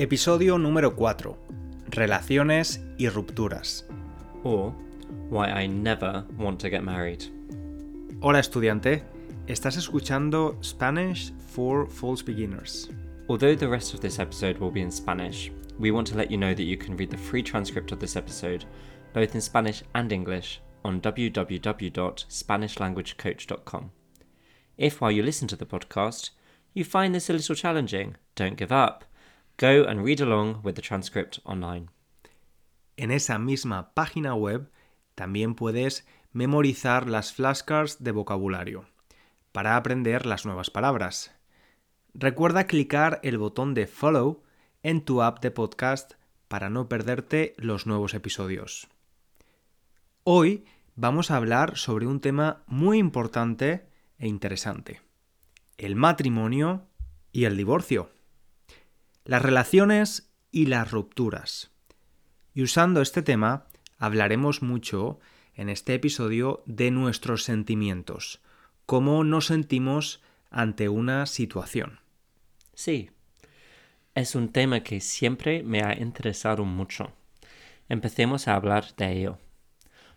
Episodio número 4. Relaciones y rupturas. or why I never want to get married. Hola estudiante, estás escuchando Spanish for False Beginners. Although the rest of this episode will be in Spanish, we want to let you know that you can read the free transcript of this episode, both in Spanish and English, on www.spanishlanguagecoach.com. If while you listen to the podcast, you find this a little challenging, don't give up. Go and read along with the transcript online. En esa misma página web también puedes memorizar las flashcards de vocabulario para aprender las nuevas palabras. Recuerda clicar el botón de follow en tu app de podcast para no perderte los nuevos episodios. Hoy vamos a hablar sobre un tema muy importante e interesante, el matrimonio y el divorcio, las relaciones y las rupturas. Y usando este tema, hablaremos mucho en este episodio de nuestros sentimientos, cómo nos sentimos ante una situación. Sí, es un tema que siempre me ha interesado mucho. Empecemos a hablar de ello.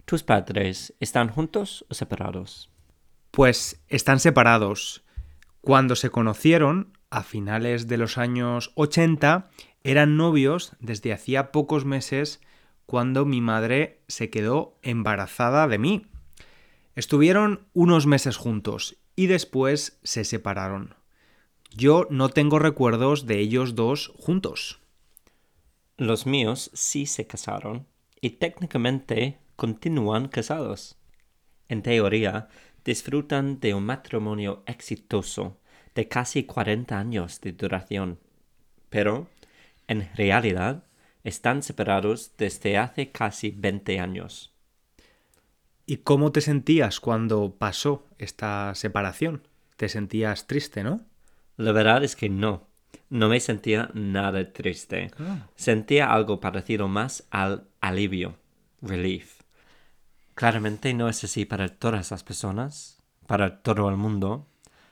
¿Tus padres están juntos o separados? Pues están separados. Cuando se conocieron, a finales de los años 80, eran novios desde hacía pocos meses cuando mi madre se quedó embarazada de mí. Estuvieron unos meses juntos y después se separaron. Yo no tengo recuerdos de ellos dos juntos. Los míos sí se casaron y técnicamente continúan casados. En teoría, disfrutan de un matrimonio exitoso de casi 40 años de duración. Pero, en realidad, están separados desde hace casi 20 años. ¿Y cómo te sentías cuando pasó esta separación? Te sentías triste, ¿no? La verdad es que no. No me sentía nada triste. Sentía algo parecido más al alivio, relief. Claramente no es así para todas las personas, para todo el mundo,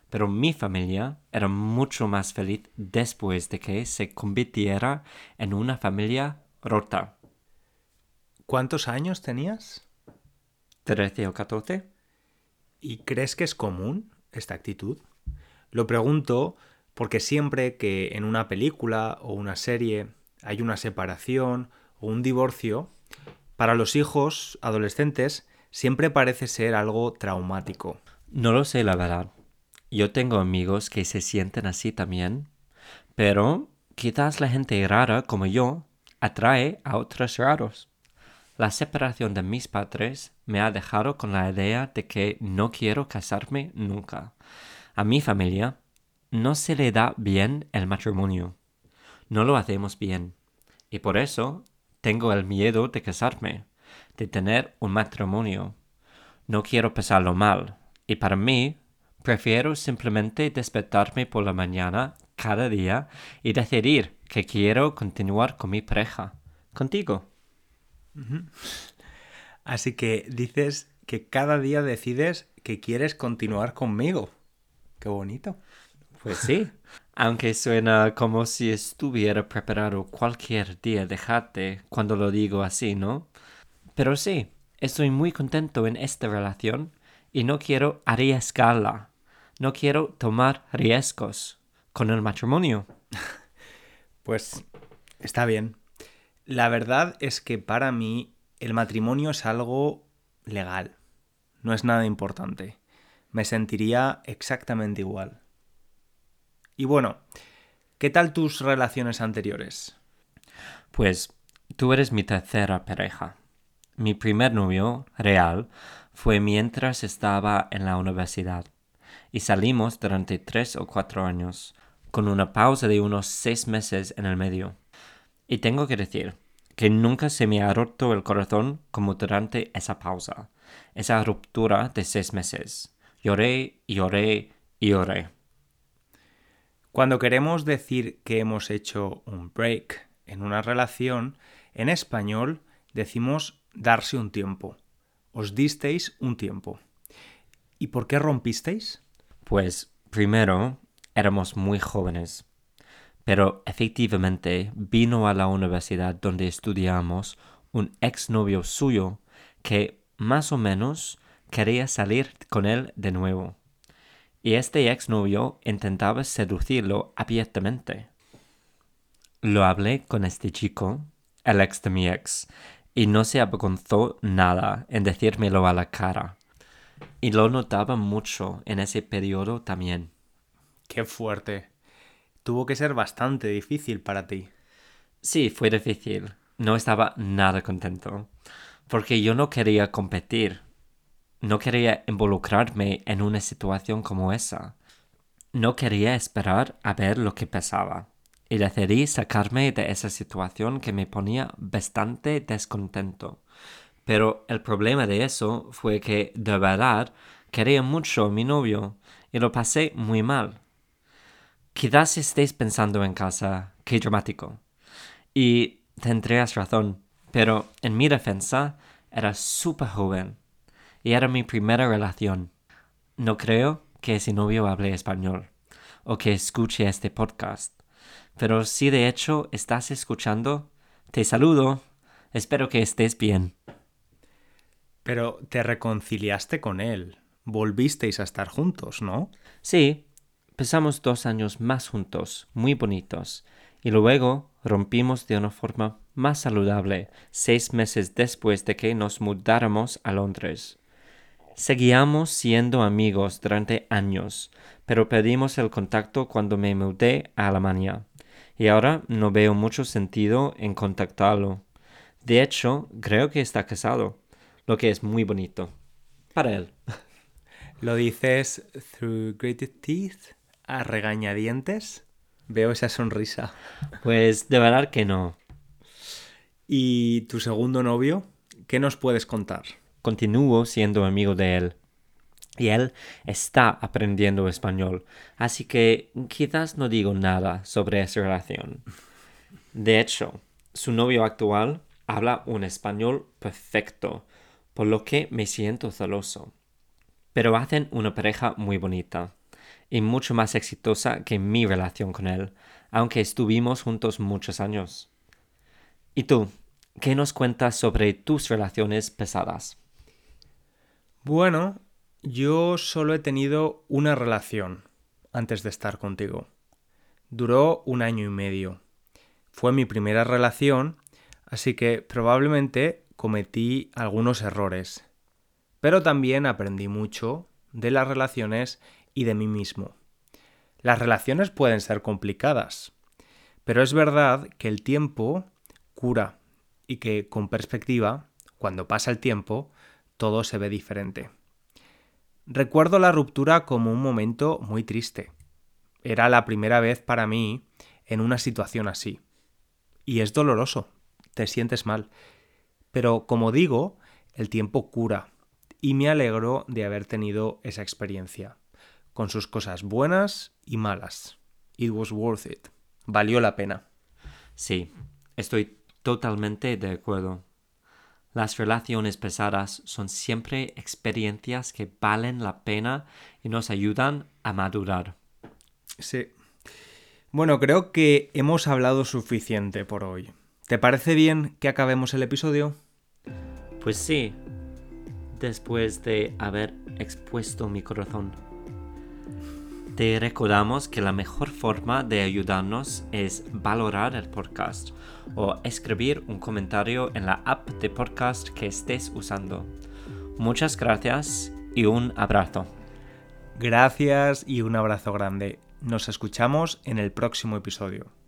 pero mi familia era mucho más feliz después de que se convirtiera en una familia rota. ¿Cuántos años tenías? ¿13 o 14? ¿Y crees que es común esta actitud? Lo pregunto porque siempre que en una película o una serie hay una separación o un divorcio, para los hijos adolescentes siempre parece ser algo traumático. No lo sé, la verdad. Yo tengo amigos que se sienten así también, pero quizás la gente rara como yo atrae a otros raros. La separación de mis padres me ha dejado con la idea de que no quiero casarme nunca. A mi familia no se le da bien el matrimonio. No lo hacemos bien. Y por eso tengo el miedo de casarme, de tener un matrimonio. No quiero pasarlo mal. Y para mí, prefiero simplemente despertarme por la mañana cada día y decidir que quiero continuar con mi pareja, contigo. Así que dices que cada día decides que quieres continuar conmigo. Qué bonito. Pues sí, aunque suena como si estuviera preparado cualquier día dejarte cuando lo digo así, ¿no? Pero sí, estoy muy contento en esta relación y no quiero arriesgarla. No quiero tomar riesgos con el matrimonio. Pues está bien. La verdad es que para mí el matrimonio es algo legal. No es nada importante. Me sentiría exactamente igual. Y bueno, ¿qué tal tus relaciones anteriores? Pues tú eres mi tercera pareja. Mi primer novio, real, fue mientras estaba en la universidad y salimos durante tres o cuatro años, con una pausa de unos seis meses en el medio. Y tengo que decir que nunca se me ha roto el corazón como durante esa pausa, esa ruptura de seis meses. Lloré, lloré y lloré. Cuando queremos decir que hemos hecho un break en una relación, en español decimos darse un tiempo. Os disteis un tiempo. ¿Y por qué rompisteis? Pues primero éramos muy jóvenes, Pero efectivamente vino a la universidad donde estudiamos un exnovio suyo que más o menos quería salir con él de nuevo. Y este exnovio intentaba seducirlo abiertamente. Lo hablé con este chico, el ex de mi ex, y no se avergonzó nada en decírmelo a la cara. Y lo notaba mucho en ese periodo también. Qué fuerte. Tuvo que ser bastante difícil para ti. Sí, fue difícil. No estaba nada contento. Porque yo no quería competir. No quería involucrarme en una situación como esa. No quería esperar a ver lo que pasaba. Y decidí sacarme de esa situación que me ponía bastante descontento. Pero el problema de eso fue que de verdad quería mucho a mi novio y lo pasé muy mal. Quizás estéis pensando en casa, qué dramático. Y tendrías razón, pero en mi defensa era súper joven y era mi primera relación. No creo que ese novio hable español o que escuche este podcast, pero si de hecho estás escuchando, te saludo. Espero que estés bien. Pero te reconciliaste con él. Volvisteis a estar juntos, ¿no? Sí, Pasamos dos años más juntos, muy bonitos, y luego rompimos de una forma más saludable seis meses después de que nos mudáramos a Londres. Seguíamos siendo amigos durante años, pero perdimos el contacto cuando me mudé a Alemania, y ahora no veo mucho sentido en contactarlo. De hecho, creo que está casado, lo que es muy bonito. Para él. ¿Lo dices through gritted teeth? a regañadientes? Veo esa sonrisa. Pues de verdad que no. ¿Y tu segundo novio? ¿Qué nos puedes contar? Continúo siendo amigo de él. Y él está aprendiendo español, así que quizás no digo nada sobre esa relación. De hecho, su novio actual habla un español perfecto, por lo que me siento celoso. Pero hacen una pareja muy bonita y mucho más exitosa que mi relación con él, aunque estuvimos juntos muchos años. ¿Y tú? ¿Qué nos cuentas sobre tus relaciones pesadas? Bueno, yo solo he tenido una relación antes de estar contigo. Duró un año y medio. Fue mi primera relación, así que probablemente cometí algunos errores. Pero también aprendí mucho de las relaciones y de mí mismo. Las relaciones pueden ser complicadas, pero es verdad que el tiempo cura y que con perspectiva, cuando pasa el tiempo, todo se ve diferente. Recuerdo la ruptura como un momento muy triste. Era la primera vez para mí en una situación así. Y es doloroso, te sientes mal. Pero como digo, el tiempo cura y me alegro de haber tenido esa experiencia con sus cosas buenas y malas. It was worth it. Valió la pena. Sí, estoy totalmente de acuerdo. Las relaciones pesadas son siempre experiencias que valen la pena y nos ayudan a madurar. Sí. Bueno, creo que hemos hablado suficiente por hoy. ¿Te parece bien que acabemos el episodio? Pues sí, después de haber expuesto mi corazón. Te recordamos que la mejor forma de ayudarnos es valorar el podcast o escribir un comentario en la app de podcast que estés usando. Muchas gracias y un abrazo. Gracias y un abrazo grande. Nos escuchamos en el próximo episodio.